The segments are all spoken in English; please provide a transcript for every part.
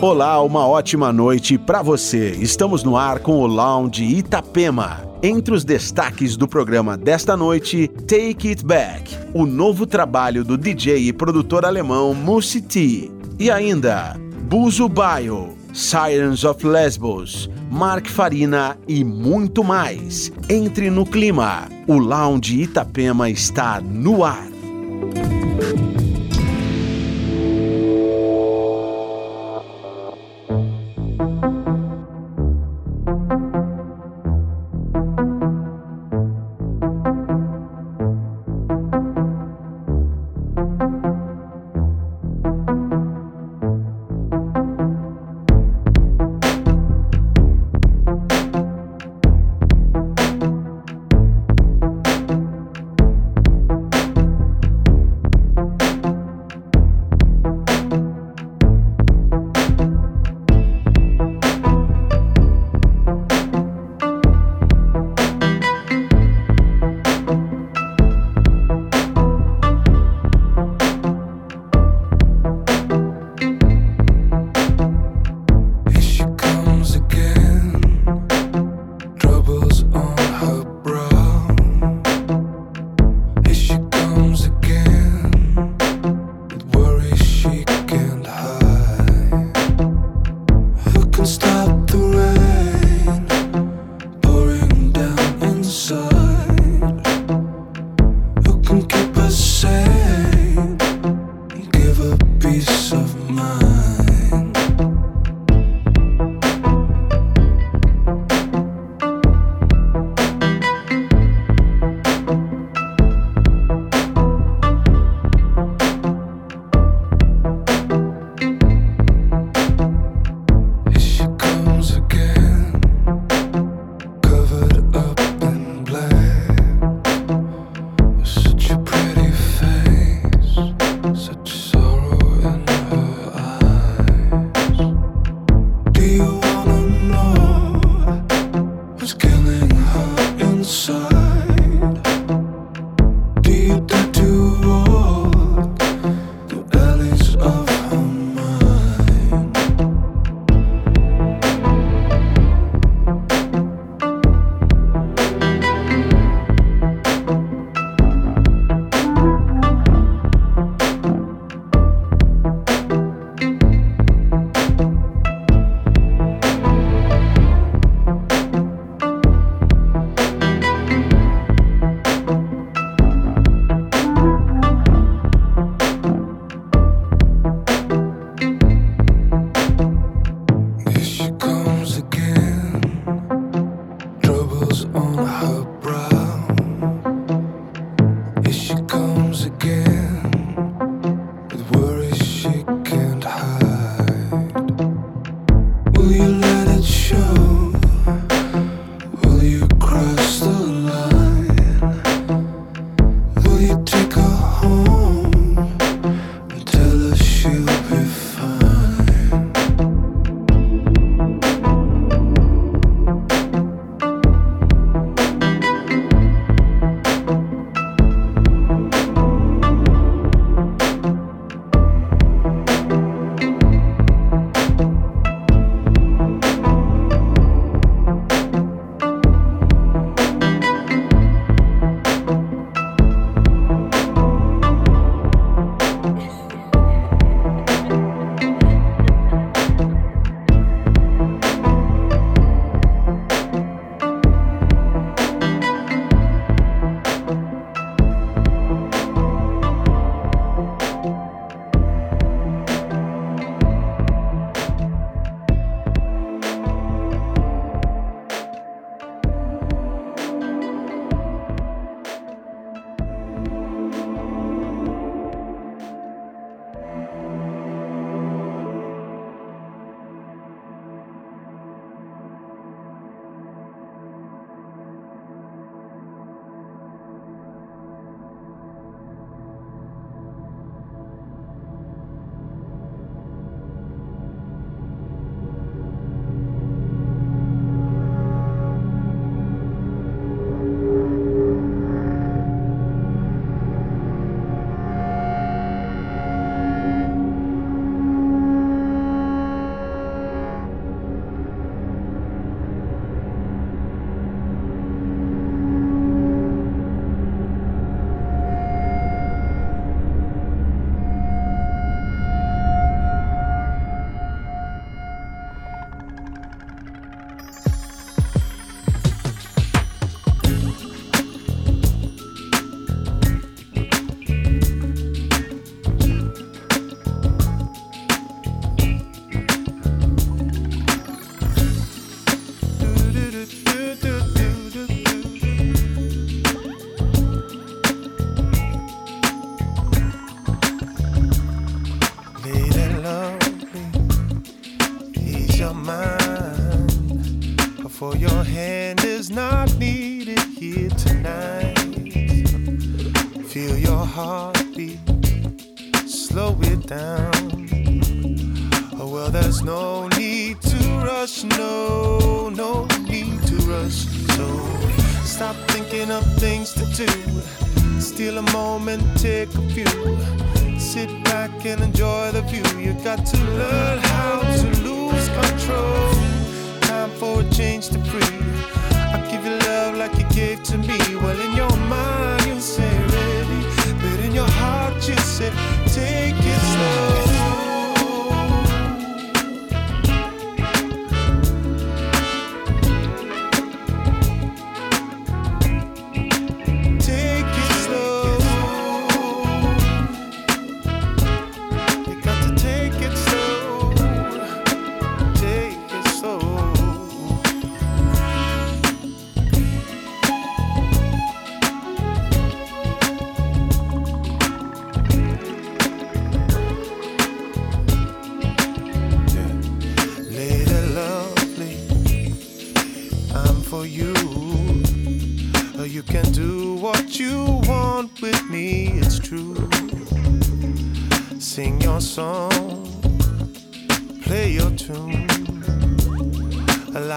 Olá, uma ótima noite para você. Estamos no ar com o Lounge Itapema. Entre os destaques do programa desta noite, Take It Back, o novo trabalho do DJ e produtor alemão Musi T. E ainda, Buzo Bio, Sirens of Lesbos, Mark Farina e muito mais. Entre no clima. O Lounge Itapema está no ar.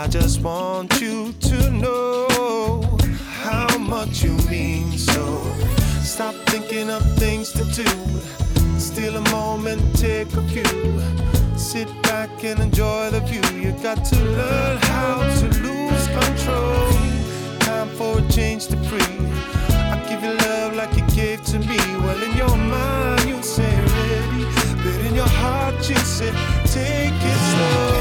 I just want you to know how much you mean. So stop thinking of things to do. Steal a moment, take a cue. Sit back and enjoy the view. You got to learn how to lose control. Time for a change to free. I give you love like you gave to me. Well, in your mind, you say ready, but in your heart, you say take it slow.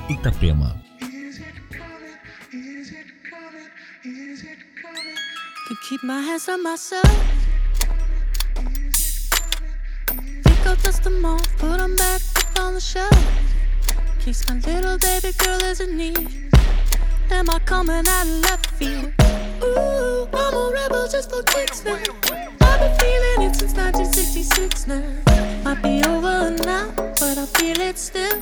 Itapema. Keep my hands on myself. Pick up dust them off, put them back up on the shelf. Case my little baby girl as a need. Am I coming out of left field? Ooh, I'm a rebel just for kicks now. I've been feeling it since 1966 now. Might be over now, but I feel it still.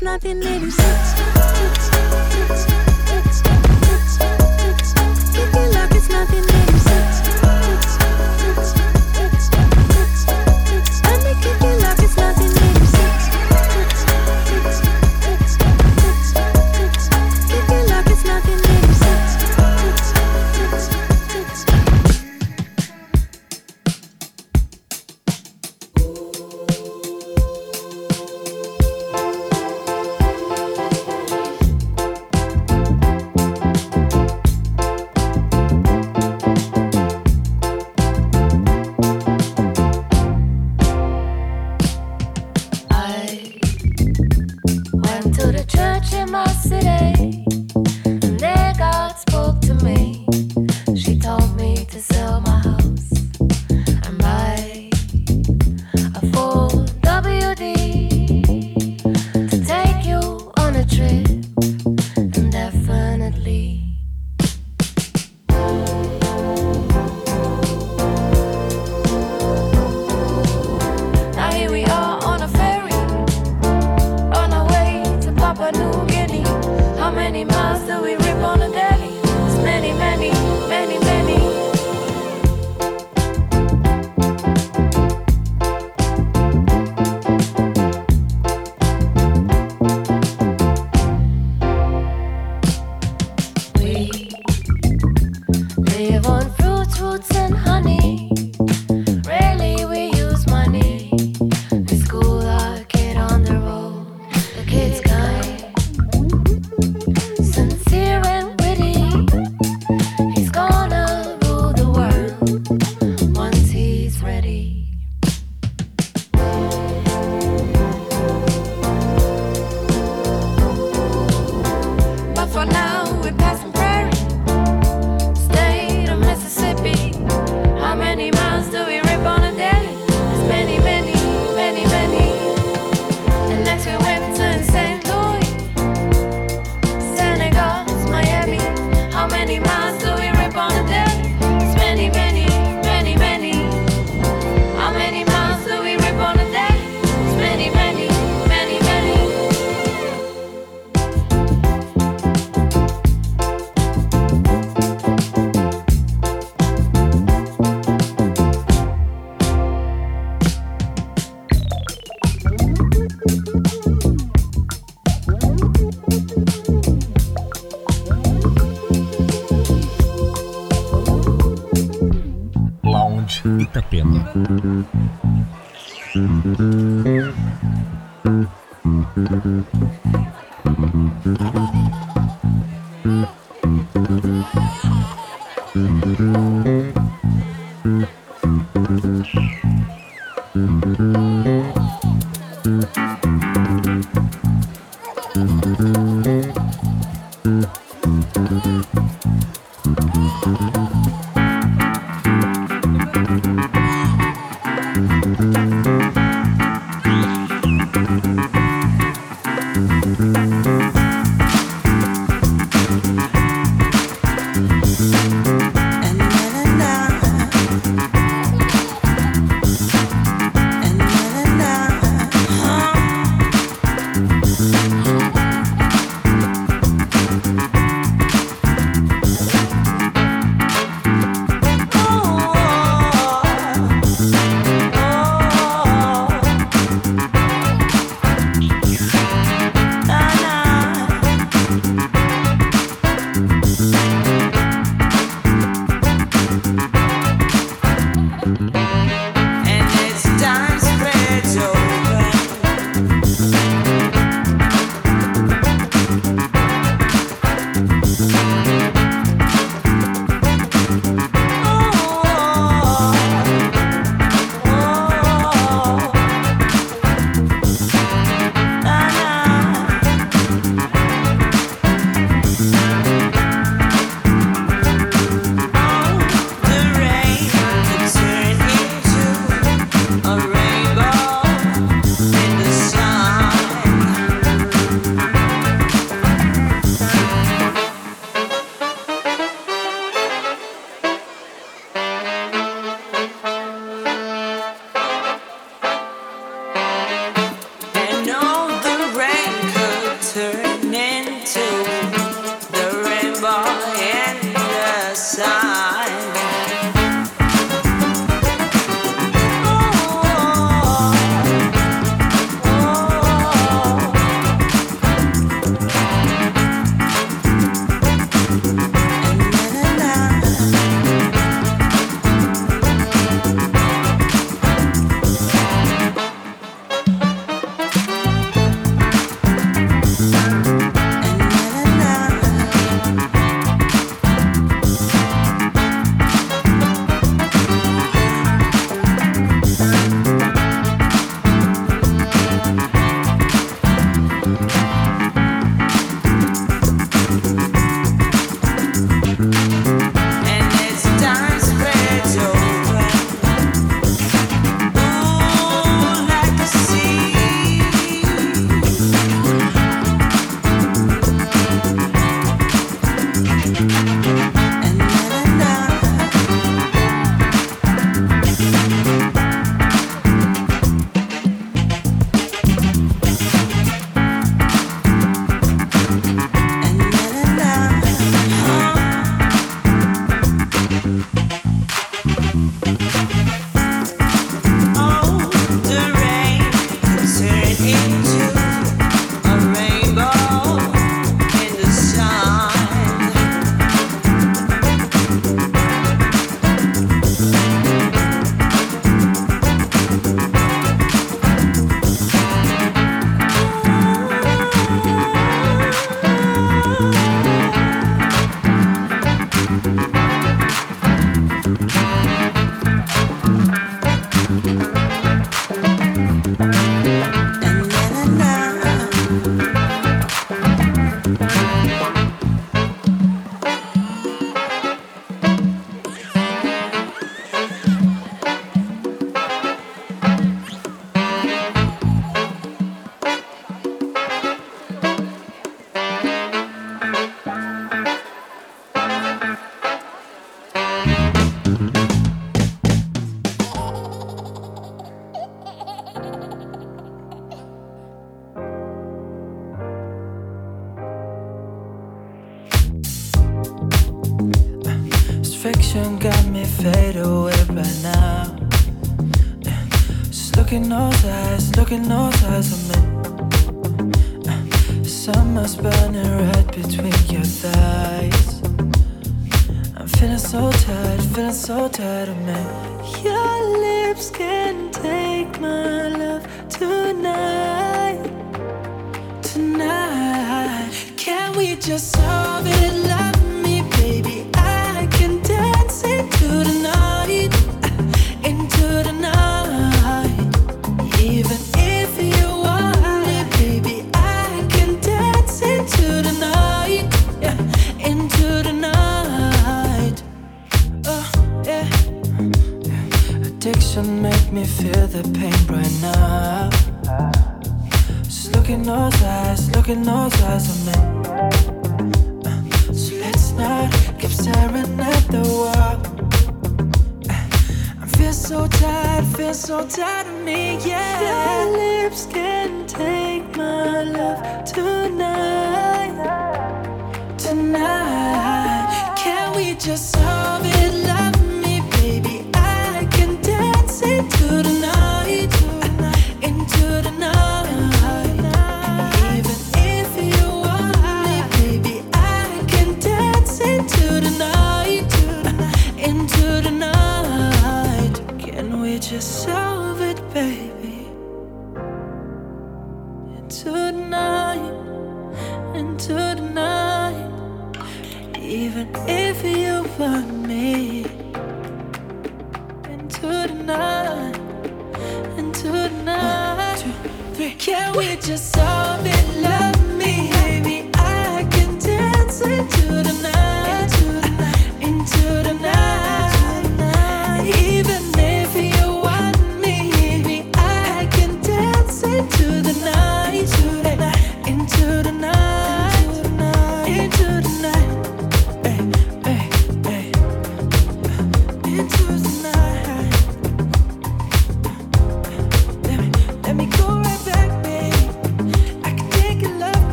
it like it's 1986.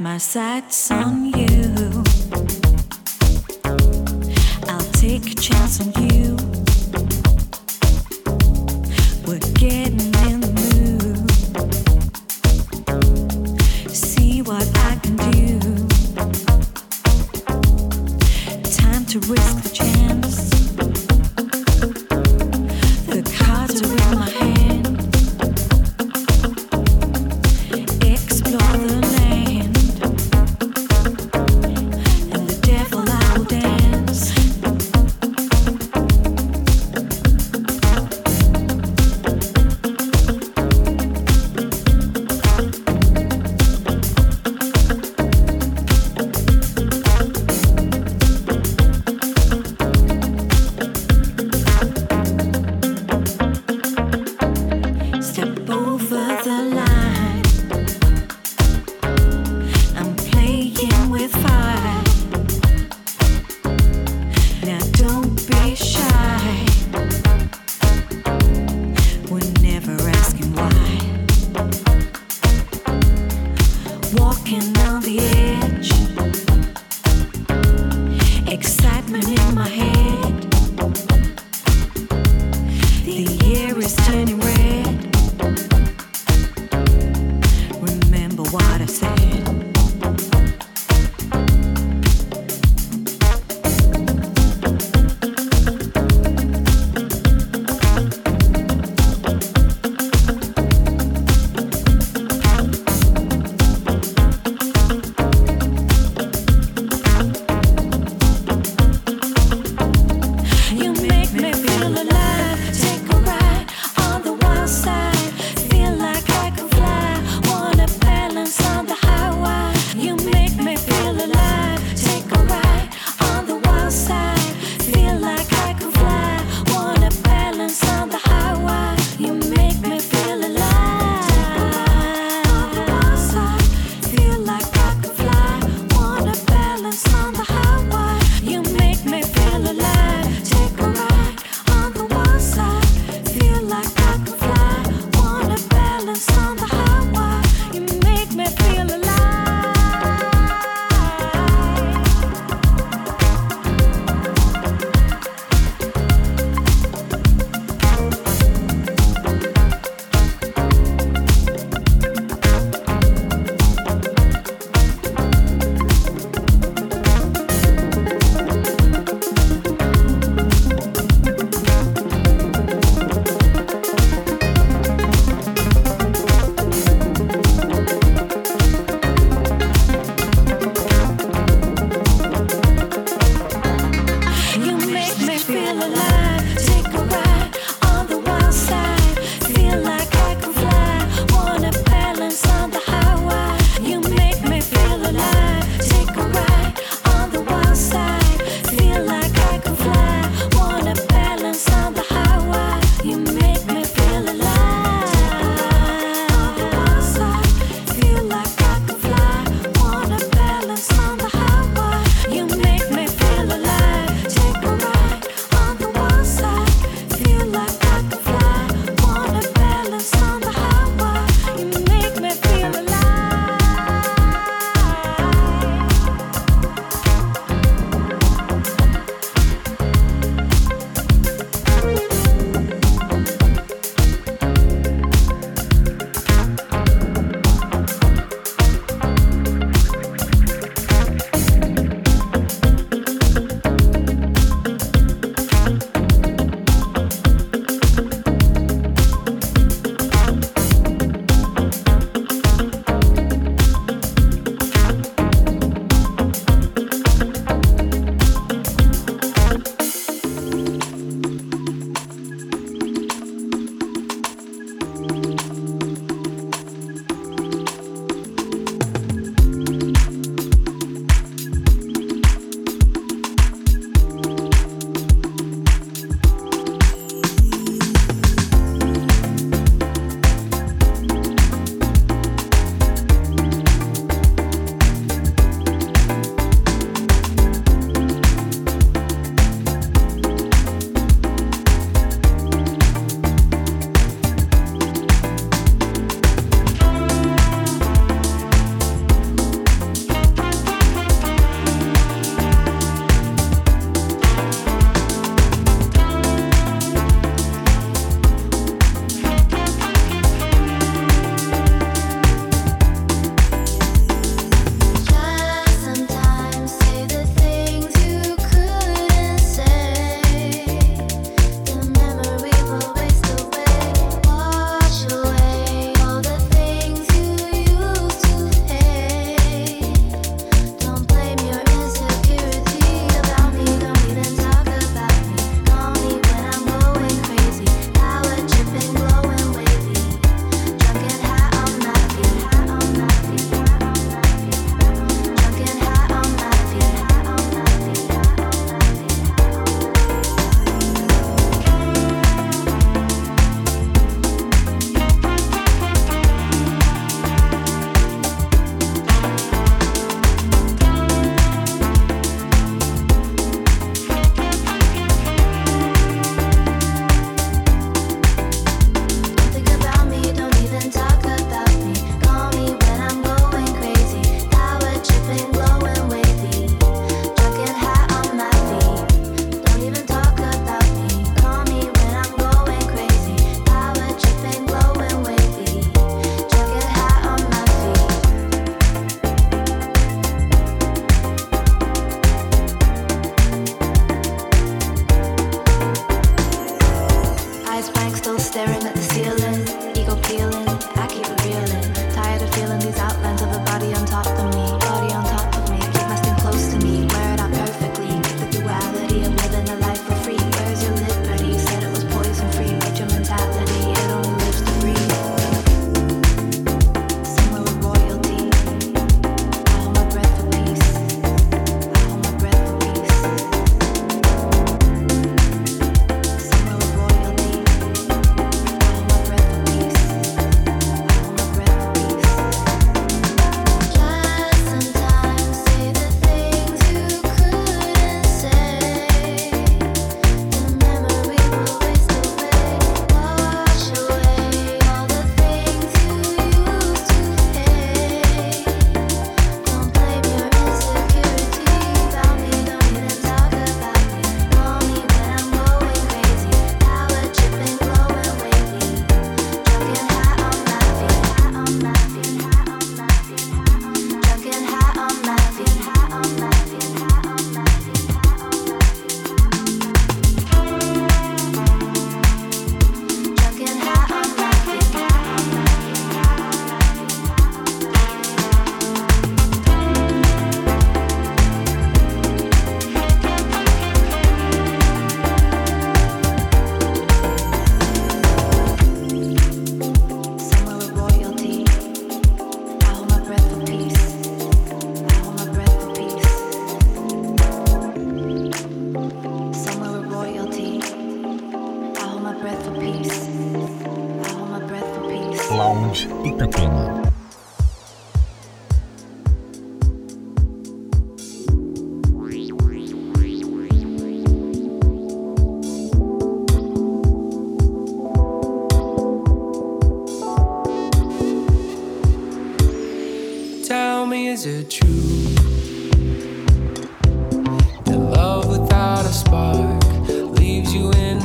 My sights on you. is turning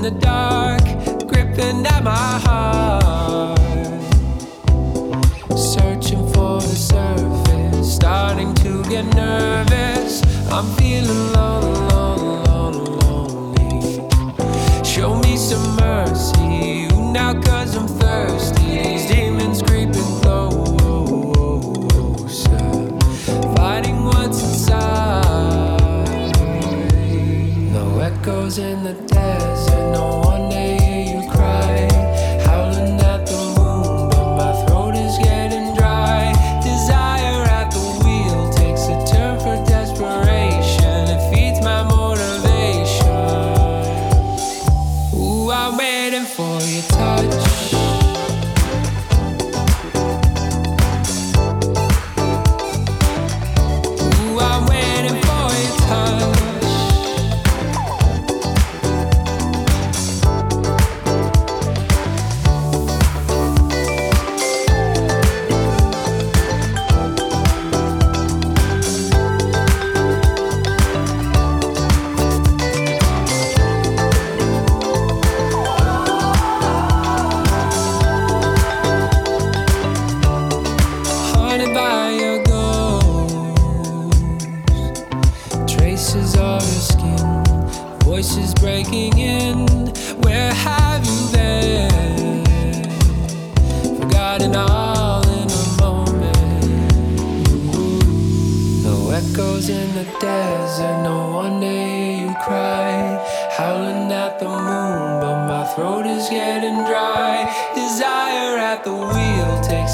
the dark, gripping at my heart. Searching for the surface, starting to get nervous. I'm feeling alone, alone, lonely. Show me some mercy, now cause I'm thirsty. These demons creeping closer, fighting what's inside. No echoes in the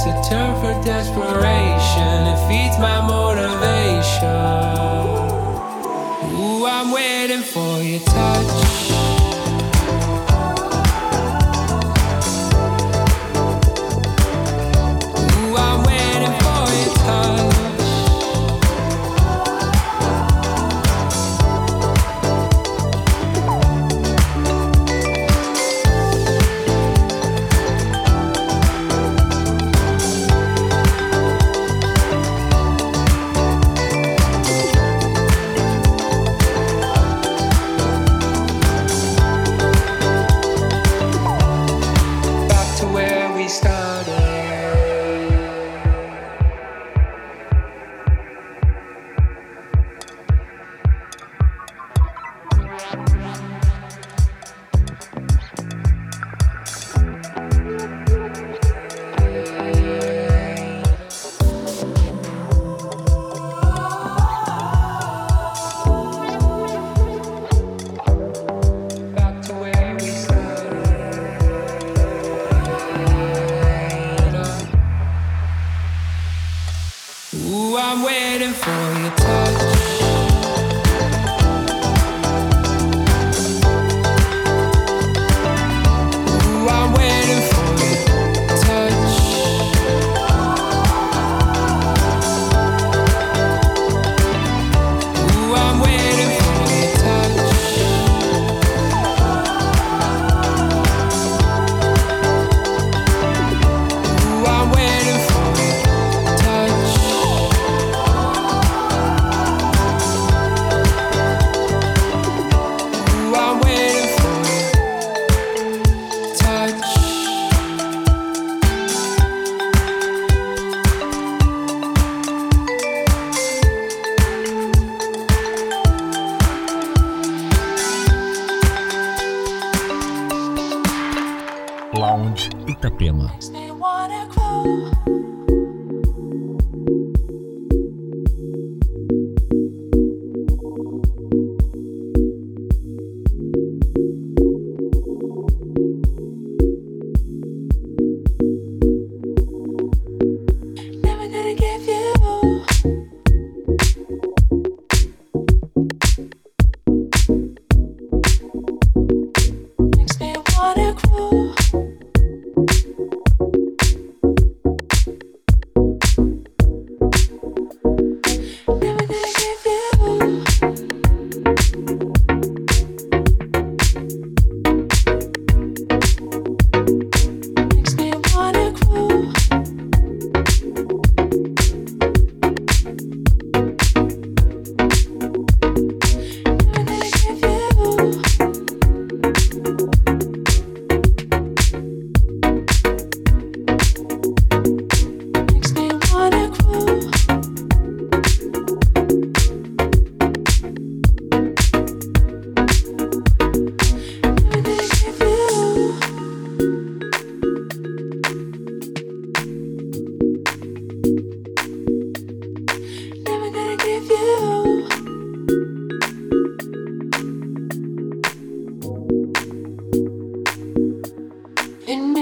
takes a turn for desperation. It feeds my motivation. Ooh, I'm waiting for your touch. Die.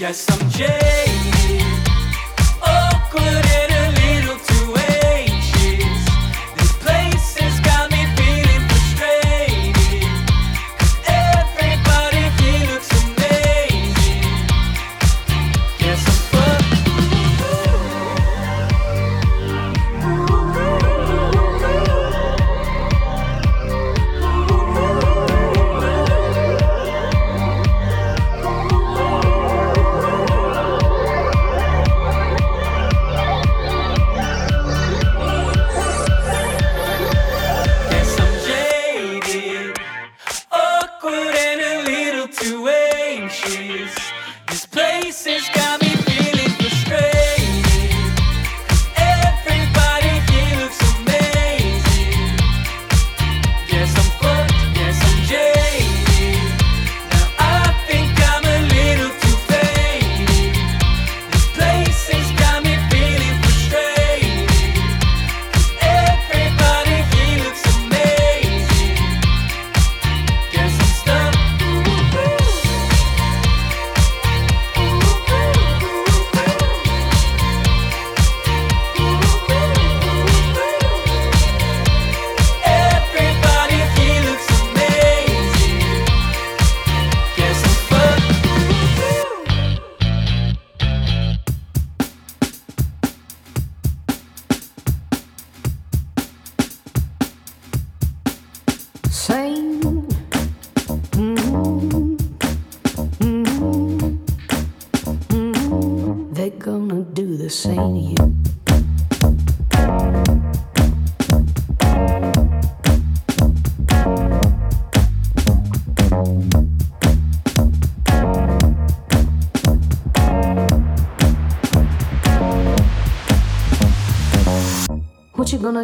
Guess I'm jaded,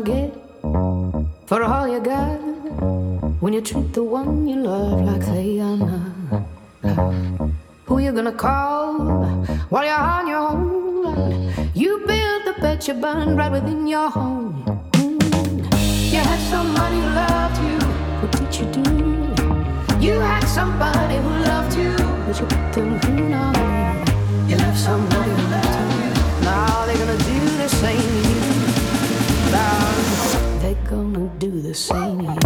gonna get for all you got? When you treat the one you love like they are not. Who you gonna call while you're on your own? You build the bed you burn right within your home. Mm. You had somebody who loved you. What did you do? You had somebody who loved you, but you put them through now. You left somebody same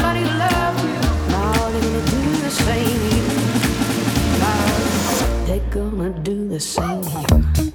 gonna do the same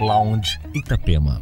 Lounge Itapema.